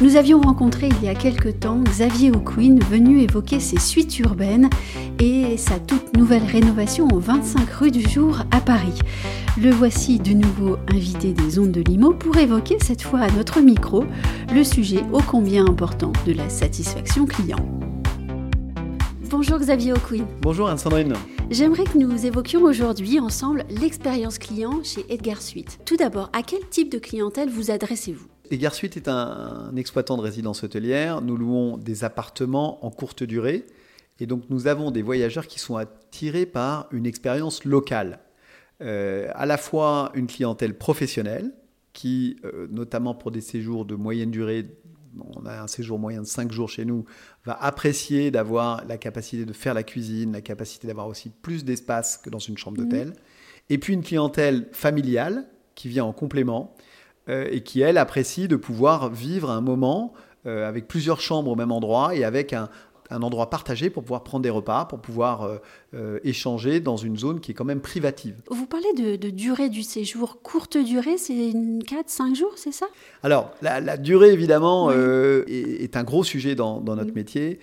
Nous avions rencontré il y a quelque temps Xavier O'Quinn venu évoquer ses suites urbaines et sa toute nouvelle rénovation au 25 rue du Jour à Paris. Le voici de nouveau invité des ondes de Limo pour évoquer cette fois à notre micro le sujet ô combien important de la satisfaction client. Bonjour Xavier O'Quinn. Bonjour Anne-Sandrine. J'aimerais que nous évoquions aujourd'hui ensemble l'expérience client chez Edgar Suite. Tout d'abord, à quel type de clientèle vous adressez-vous? Edgar Suite est un, exploitant de résidence hôtelière. Nous louons des appartements en courte durée. Et donc nous avons des voyageurs qui sont attirés par une expérience locale. Euh, à la fois une clientèle professionnelle, qui, euh, notamment pour des séjours de moyenne durée, on a un séjour moyen de 5 jours chez nous, va apprécier d'avoir la capacité de faire la cuisine, la capacité d'avoir aussi plus d'espace que dans une chambre mmh. d'hôtel. Et puis une clientèle familiale qui vient en complément et qui, elle, apprécie de pouvoir vivre un moment euh, avec plusieurs chambres au même endroit et avec un, un endroit partagé pour pouvoir prendre des repas, pour pouvoir euh, euh, échanger dans une zone qui est quand même privative. Vous parlez de, durée du séjour, courte durée, c'est 4-5 jours, c'est ça? Alors, la, durée, évidemment, euh, est, un gros sujet dans, notre métier.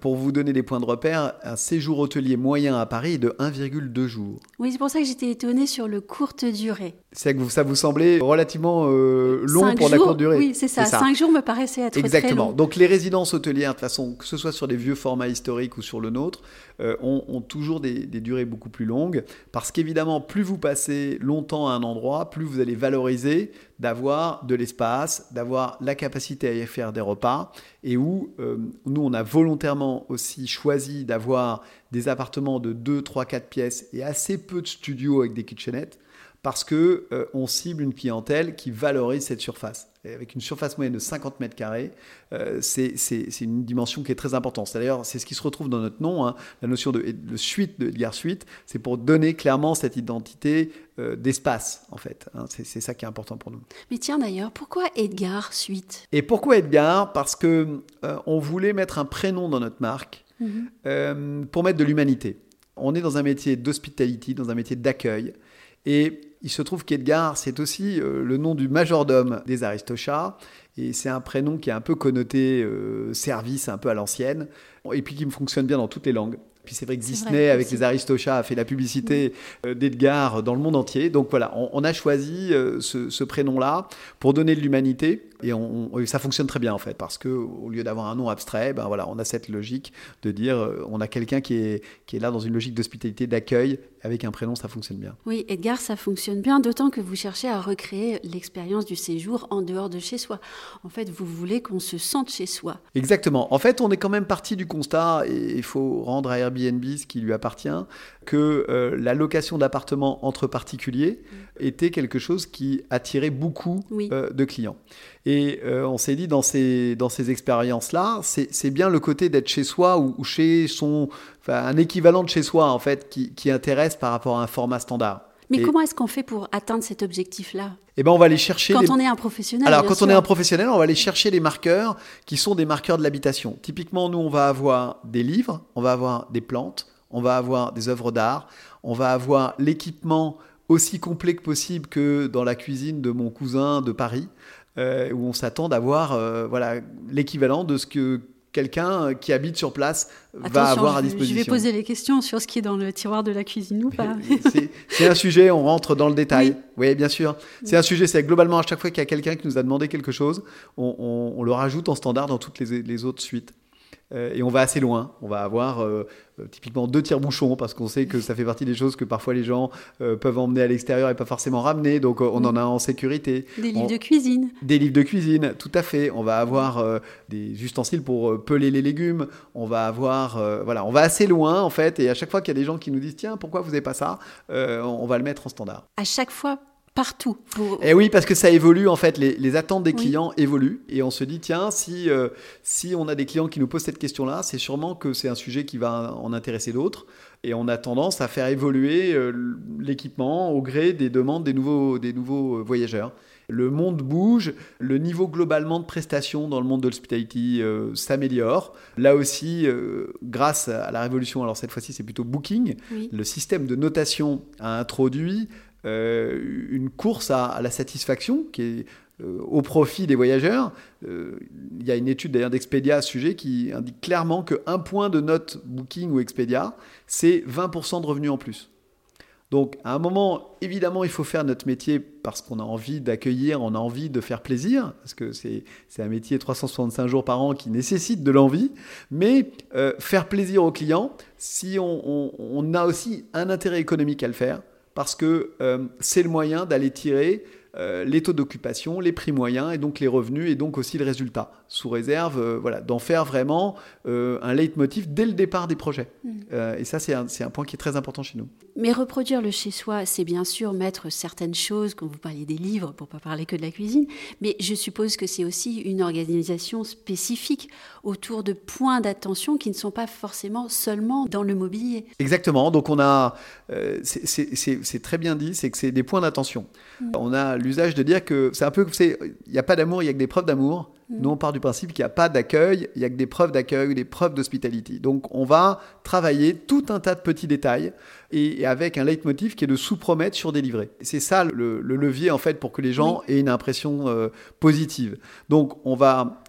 Pour vous donner des points de repère, un séjour hôtelier moyen à Paris est de 1,2 jours. Oui, c'est pour ça que j'étais étonnée sur le courte durée. C'est que ça vous semblait relativement long pour la courte durée. Oui, c'est ça. 5 jours me paraissait être Exactement. très long. Donc les résidences hôtelières, de toute façon, que ce soit sur des vieux formats historiques ou sur le nôtre, ont, ont toujours des, durées beaucoup plus longues, parce qu'évidemment, plus vous passez longtemps à un endroit, plus vous allez valoriser d'avoir de l'espace, d'avoir la capacité à y faire des repas, et où euh, nous, on a volontairement aussi choisi d'avoir des appartements de 2, 3, 4 pièces et assez peu de studios avec des kitchenettes, parce que euh, on cible une clientèle qui valorise cette surface. avec une surface moyenne de 50 mètres carrés, euh, c'est une dimension qui est très importante. D'ailleurs, c'est ce qui se retrouve dans notre nom, hein, la notion de, suite de Edgar Suite, c'est pour donner clairement cette identité euh, d'espace, en fait. Hein. c'est ça qui est important pour nous. Mais tiens d'ailleurs, pourquoi Edgar Suite? Et pourquoi Edgar? Parce que on voulait mettre un prénom dans notre marque mhm. pour mettre de l'humanité. On est dans un métier d'hospitality, dans un métier d'accueil. Et il se trouve qu'Edgar, c'est aussi euh, le nom du majordome des Aristochats. Et c'est un prénom qui est un peu connoté euh, service, un peu à l'ancienne. Et puis qui me fonctionne bien dans toutes les langues. Puis c'est vrai que Disney, avec les Aristochats, a fait la publicité euh, d'Edgar dans le monde entier. Donc voilà, on, a choisi ce, prénom-là pour donner de l'humanité. Et on, ça fonctionne très bien en fait, parce que au lieu d'avoir un nom abstrait, ben voilà, on a cette logique de dire, euh, on a quelqu'un qui est, qui est là dans une logique d'hospitalité, d'accueil, avec un prénom, ça fonctionne bien. Oui, Edgar, ça fonctionne bien, d'autant que vous cherchez à recréer l'expérience du séjour en dehors de chez soi. En fait, vous voulez qu'on se sente chez soi. Exactement. En fait, on est quand même parti du constat, et il faut rendre à Airbnb ce qui lui appartient, que euh, la location d'appartements entre particuliers mm. était quelque chose qui attirait beaucoup euh, de clients. Et euh, on s'est dit dans ces, dans ces expériences-là, c'est bien le côté d'être chez soi ou, chez son, enfin, un équivalent de chez soi en fait qui, qui intéresse par rapport à un format standard. Mais comment est-ce qu'on fait pour atteindre cet objectif-là? Eh ben, on va aller chercher. Quand on est un professionnel. Alors, quand on est un professionnel, on va aller chercher les marqueurs qui sont des marqueurs de l'habitation. Typiquement, nous, on va avoir des livres, on va avoir des plantes, on va avoir des œuvres d'art, on va avoir l'équipement aussi complet que possible que dans la cuisine de mon cousin de Paris, euh, où on s'attend d'avoir euh, voilà l'équivalent de ce que quelqu'un qui habite sur place va avoir à disposition. Je vais poser les questions sur ce qui est dans le tiroir de la cuisine ou pas. c'est un sujet, on rentre dans le détail. Oui, bien sûr. C'est un sujet, c'est globalement à chaque fois qu'il y a quelqu'un qui nous a demandé quelque chose, on, le rajoute en standard dans toutes les autres suites. Euh, et on va assez loin. On va avoir euh, euh, typiquement deux tire-bouchons parce qu'on sait que ça fait partie des choses que parfois les gens peuvent emmener à l'extérieur et pas forcément ramener. Donc on en a en sécurité. Des livres de cuisine. Des livres de cuisine, tout à fait. On va avoir des ustensiles pour peler les légumes. On va avoir, voilà, on va assez loin en fait. Et à chaque fois qu'il y a des gens qui nous disent tiens pourquoi vous n'avez pas ça, on va le mettre en standard. À chaque fois partout. Et eh oui, parce que ça évolue en fait, les, attentes des clients évoluent et on se dit tiens, si, euh, si on a des clients qui nous posent cette question-là, c'est sûrement que c'est un sujet qui va en intéresser d'autres et on a tendance à faire évoluer euh, l'équipement au gré des demandes des nouveaux, des nouveaux euh, voyageurs. le monde bouge, le niveau globalement de prestations dans le monde de l'hospitality euh, s'améliore. Là aussi, euh, grâce à la révolution, alors cette fois-ci c'est plutôt Booking, le système de notation a introduit euh, une course à, la satisfaction qui est au profit des voyageurs. il y a une étude d'ailleurs d'Expedia à ce sujet qui indique clairement qu'un point de note Booking ou Expedia, c'est 20% de revenus en plus. Donc, à un moment, évidemment, il faut faire notre métier parce qu'on a envie d'accueillir, on a envie de faire plaisir, parce que c'est un métier 365 jours par an qui nécessite de l'envie. Mais euh, faire plaisir aux clients, si on, a aussi un intérêt économique à le faire, parce que euh, c'est le moyen d'aller tirer euh, les taux d'occupation, les prix moyens et donc les revenus et donc aussi le résultat, sous réserve euh, voilà, d'en faire vraiment euh, un leitmotiv dès le départ des projets. Mm. et ça, c'est un, un, point qui est très important chez nous. Mais reproduire le chez-soi, c'est bien sûr mettre certaines choses, quand vous parliez des livres, pour pas parler que de la cuisine, mais je suppose que c'est aussi une organisation spécifique autour de points d'attention qui ne sont pas forcément seulement dans le mobilier. Exactement, donc on a, c'est très bien dit, c'est que c'est des points d'attention. Mm. On a l'usage de dire que c'est un peu, il n'y a pas d'amour, il y a que des preuves d'amour. Mm. Nous, on part du principe qu'il n'y a pas d'accueil, il n'y a que des preuves d'accueil, des preuves d'hospitalité. Donc, on va travailler tout un tas de petits détails et, avec un leitmotiv qui est de sous-promettre sur délivrer. C'est ça le, levier, en fait, pour que les gens aient une impression euh, positive. Donc, on va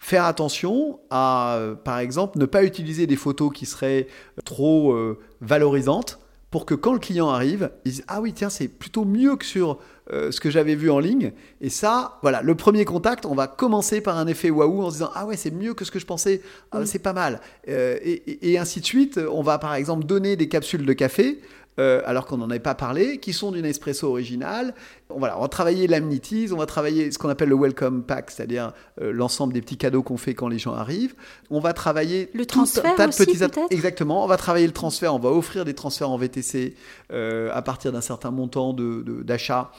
faire attention à, euh, par exemple, ne pas utiliser des photos qui seraient trop euh, valorisantes pour que quand le client arrive, il dise Ah oui, tiens, c'est plutôt mieux que sur euh, ce que j'avais vu en ligne. Et ça, voilà, le premier contact, on va commencer par un effet waouh en se disant Ah ouais, c'est mieux que ce que je pensais, ah, c'est pas mal. Euh, et, et, ainsi de suite. On va par exemple donner des capsules de café euh, alors qu'on n'en avait pas parlé, qui sont d'une espresso originale. On, voilà, on va travailler l'amenities, on va travailler ce qu'on appelle le welcome pack, c'est-à-dire euh, l'ensemble des petits cadeaux qu'on fait quand les gens arrivent. On va travailler le transfert tas de petits exactement. On va travailler le transfert, on va offrir des transferts en VTC euh, à partir d'un certain montant d'achat.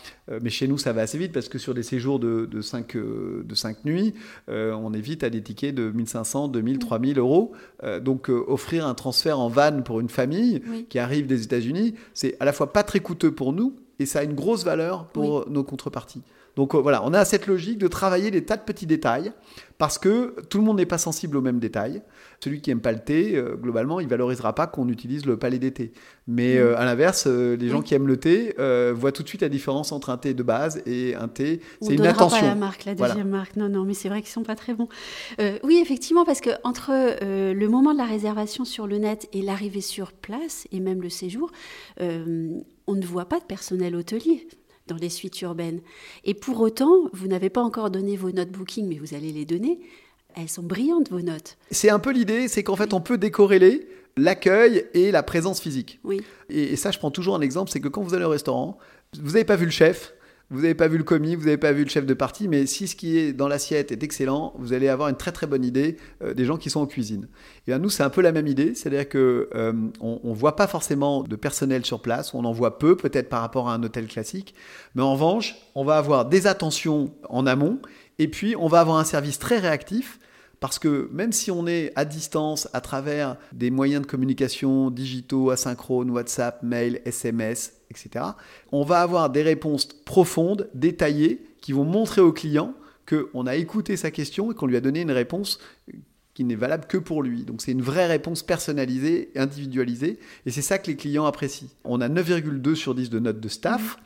Mais chez nous, ça va assez vite parce que sur des séjours de, de 5, de 5 nuits, on est vite à des tickets de 1500, 2000, 3000 euros. donc offrir un transfert en van pour une famille qui arrive des États-Unis, c'est à la fois pas très coûteux pour nous et ça a une grosse valeur pour nos contreparties. Donc euh, voilà, on a cette logique de travailler des tas de petits détails parce que tout le monde n'est pas sensible aux mêmes détails. Celui qui aime pas le thé, euh, globalement, il valorisera pas qu'on utilise le palais d'été. Mais euh, à l'inverse, les gens qui aiment le thé voient tout de suite la différence entre un thé de base et un thé. C'est une attention. Pas la marque, la deuxième marque. Non, non, mais c'est vrai qu'ils sont pas très bons. oui, effectivement, parce que entre le moment de la réservation sur le net et l'arrivée sur place et même le séjour, on ne voit pas de personnel hôtelier dans les suites urbaines. Et pour autant, vous n'avez pas encore donné vos notes booking, mais vous allez les donner. Elles sont brillantes, vos notes. C'est un peu l'idée, c'est qu'en fait, on peut décorréler l'accueil et la présence physique. Oui. Et, et, ça, je prends toujours un exemple, c'est que quand vous allez au restaurant, vous n'avez pas vu le chef, vous n'avez pas vu le commis, vous n'avez pas vu le chef de partie, mais si ce qui est dans l'assiette est excellent, vous allez avoir une très très bonne idée euh, des gens qui sont en cuisine. Et à nous, c'est un peu la même idée, c'est-à-dire que euh, voit pas forcément de personnel sur place, on en voit peu, peut-être par rapport à un hôtel classique, mais en revanche, on va avoir des attentions en amont, et puis on va avoir un service très réactif parce que même si on est à distance à travers des moyens de communication digitaux, asynchrones, WhatsApp, mail, SMS, etc., on va avoir des réponses profondes, détaillées, qui vont montrer au client qu'on a écouté sa question et qu'on lui a donné une réponse qui n'est valable que pour lui. Donc c'est une vraie réponse personnalisée, individualisée, et c'est ça que les clients apprécient. On a 9,2 sur 10 de notes de staff.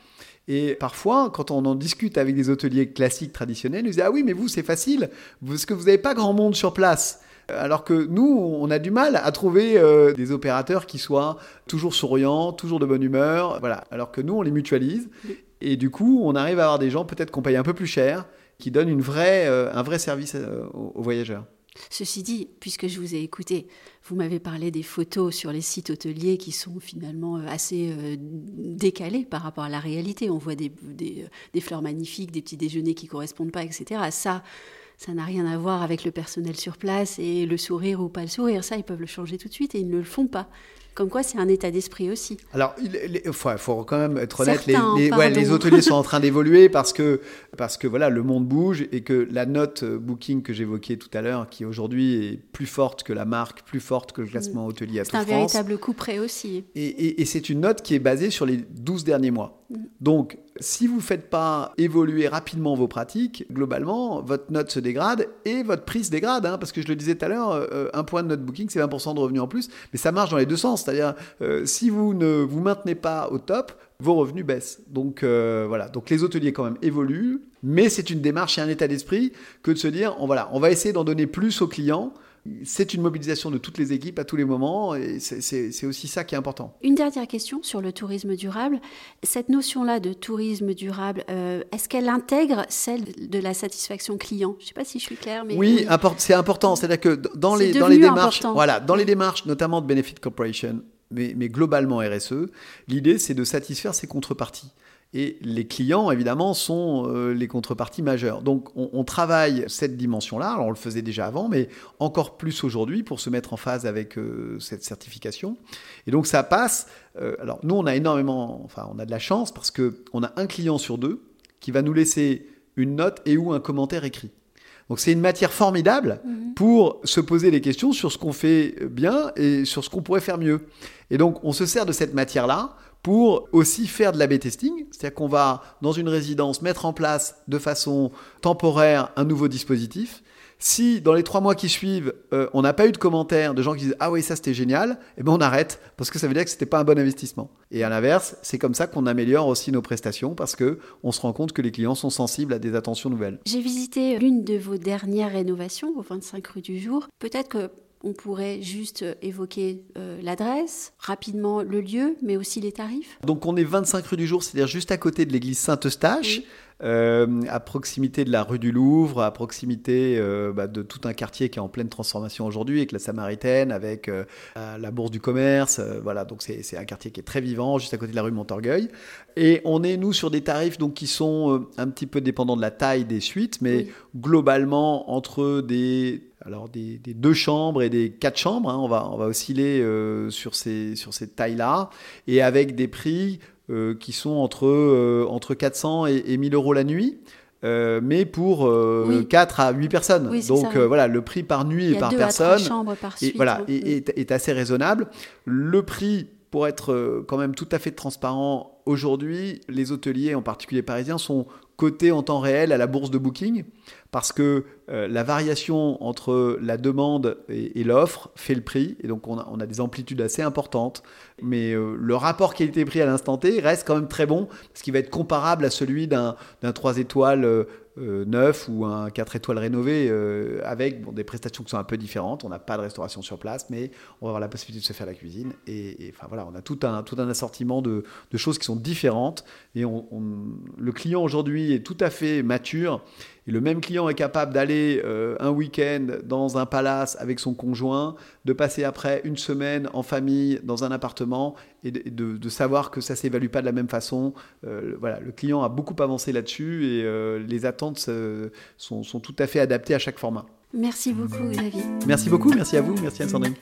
Et parfois, quand on en discute avec des hôteliers classiques traditionnels, ils disent Ah oui, mais vous, c'est facile, parce que vous n'avez pas grand monde sur place. Alors que nous, on a du mal à trouver euh, des opérateurs qui soient toujours souriants, toujours de bonne humeur. Voilà. Alors que nous, on les mutualise. Et du coup, on arrive à avoir des gens peut-être qu'on paye un peu plus cher, qui donnent une vraie, euh, un vrai service euh, aux voyageurs. Ceci dit, puisque je vous ai écouté, vous m'avez parlé des photos sur les sites hôteliers qui sont finalement euh, assez euh, décalées par rapport à la réalité. On voit des, des, fleurs magnifiques, des petits déjeuners qui correspondent pas, etc. Ça, ça n'a rien à voir avec le personnel sur place et le sourire ou pas le sourire. Ça, ils peuvent le changer tout de suite et ils ne le font pas. Comme quoi, c'est un état d'esprit aussi. Alors, il faut, quand même être honnête, les, les, hôteliers sont en train d'évoluer parce que, parce que voilà, le monde bouge et que la note euh, booking que j'évoquais tout à l'heure, qui aujourd'hui est plus forte que la marque, plus forte que le classement mm. hôtelier à C'est un véritable coup près aussi. Et, et, c'est une note qui est basée sur les 12 derniers mois. Mm. Donc, si vous ne faites pas évoluer rapidement vos pratiques, globalement, votre note se dégrade et votre prix se dégrade. Hein, parce que je le disais tout à l'heure, euh, un point de note booking, c'est 20% de revenus en plus. Mais ça marche dans les deux sens. C'est-à-dire, euh, si vous ne vous maintenez pas au top, vos revenus baissent. Donc euh, voilà, donc les hôteliers quand même évoluent, mais c'est une démarche et un état d'esprit que de se dire, on, va essayer d'en donner plus aux clients c'est une mobilisation de toutes les équipes à tous les moments et c'est aussi ça qui est important. Une dernière question sur le tourisme durable. Cette notion-là de tourisme durable, euh, est-ce qu'elle intègre celle de la satisfaction client? Je ne sais pas si je suis claire, mais oui, c'est important. C'est-à-dire que dans les dans les démarches, voilà, dans les démarches, notamment de Benefit Corporation, mais, mais globalement RSE, l'idée c'est de satisfaire ses contreparties. Et les clients, évidemment, sont euh, les contreparties majeures. Donc on, travaille cette dimension-là, alors on le faisait déjà avant, mais encore plus aujourd'hui pour se mettre en phase avec euh, cette certification. Et donc ça passe, euh, alors nous on a énormément, enfin on a de la chance parce qu'on a un client sur deux qui va nous laisser une note et ou un commentaire écrit. Donc c'est une matière formidable mhm. pour se poser des questions sur ce qu'on fait bien et sur ce qu'on pourrait faire mieux. Et donc on se sert de cette matière-là pour aussi faire de l'A-B testing, c'est-à-dire qu'on va dans une résidence mettre en place de façon temporaire un nouveau dispositif. Si dans les trois mois qui suivent, euh, on n'a pas eu de commentaires de gens qui disent ah oui ça c'était génial, eh ben on arrête parce que ça veut dire que c'était pas un bon investissement. Et à l'inverse, c'est comme ça qu'on améliore aussi nos prestations parce que on se rend compte que les clients sont sensibles à des attentions nouvelles. J'ai visité l'une de vos dernières rénovations au 25 rue du Jour. Peut-être que on pourrait juste évoquer euh, l'adresse, rapidement le lieu, mais aussi les tarifs. Donc on est 25 rue du Jour, c'est-à-dire juste à côté de l'église Saint-Eustache. Euh, à proximité de la rue du Louvre, à proximité euh, bah, de tout un quartier qui est en pleine transformation aujourd'hui, avec la Samaritaine, avec la Bourse du Commerce. voilà, donc c'est un quartier qui est très vivant, juste à côté de la rue Montorgueil. Et on est, nous, sur des tarifs donc, qui sont un petit peu dépendants de la taille des suites, mais globalement entre des alors des, deux chambres et des quatre chambres. Hein, on, va, on va osciller euh, sur ces, sur ces tailles-là et avec des prix euh, qui sont entre, euh, entre 400 et, et, 1000 euros la nuit. mais pour 4 à 8 personnes. Donc voilà, le prix par nuit et par personne par suite, voilà, est, est, assez raisonnable. Le prix, pour être quand même tout à fait transparent, aujourd'hui, les hôteliers, en particulier parisiens, sont cotés en temps réel à la bourse de Booking parce que euh, la variation entre la demande et, l'offre fait le prix, et donc on a, des amplitudes assez importantes, mais euh, le rapport qualité-prix à l'instant T reste quand même très bon, parce qu'il va être comparable à celui d'un 3 étoiles euh, neuf ou un 4 étoiles rénové, avec des prestations qui sont un peu différentes, on n'a pas de restauration sur place, mais on va avoir la possibilité de se faire la cuisine, et, enfin voilà, on a tout un, tout un assortiment de, choses qui sont différentes, et le client aujourd'hui est tout à fait mature, et le même client est capable d'aller euh, un week-end dans un palace avec son conjoint, de passer après une semaine en famille dans un appartement et de, savoir que ça s'évalue pas de la même façon. Euh, voilà, le client a beaucoup avancé là-dessus et euh, les attentes sont, sont, tout à fait adaptées à chaque format. Merci beaucoup Xavier. Merci beaucoup, merci à vous, merci Anne-Sandrine.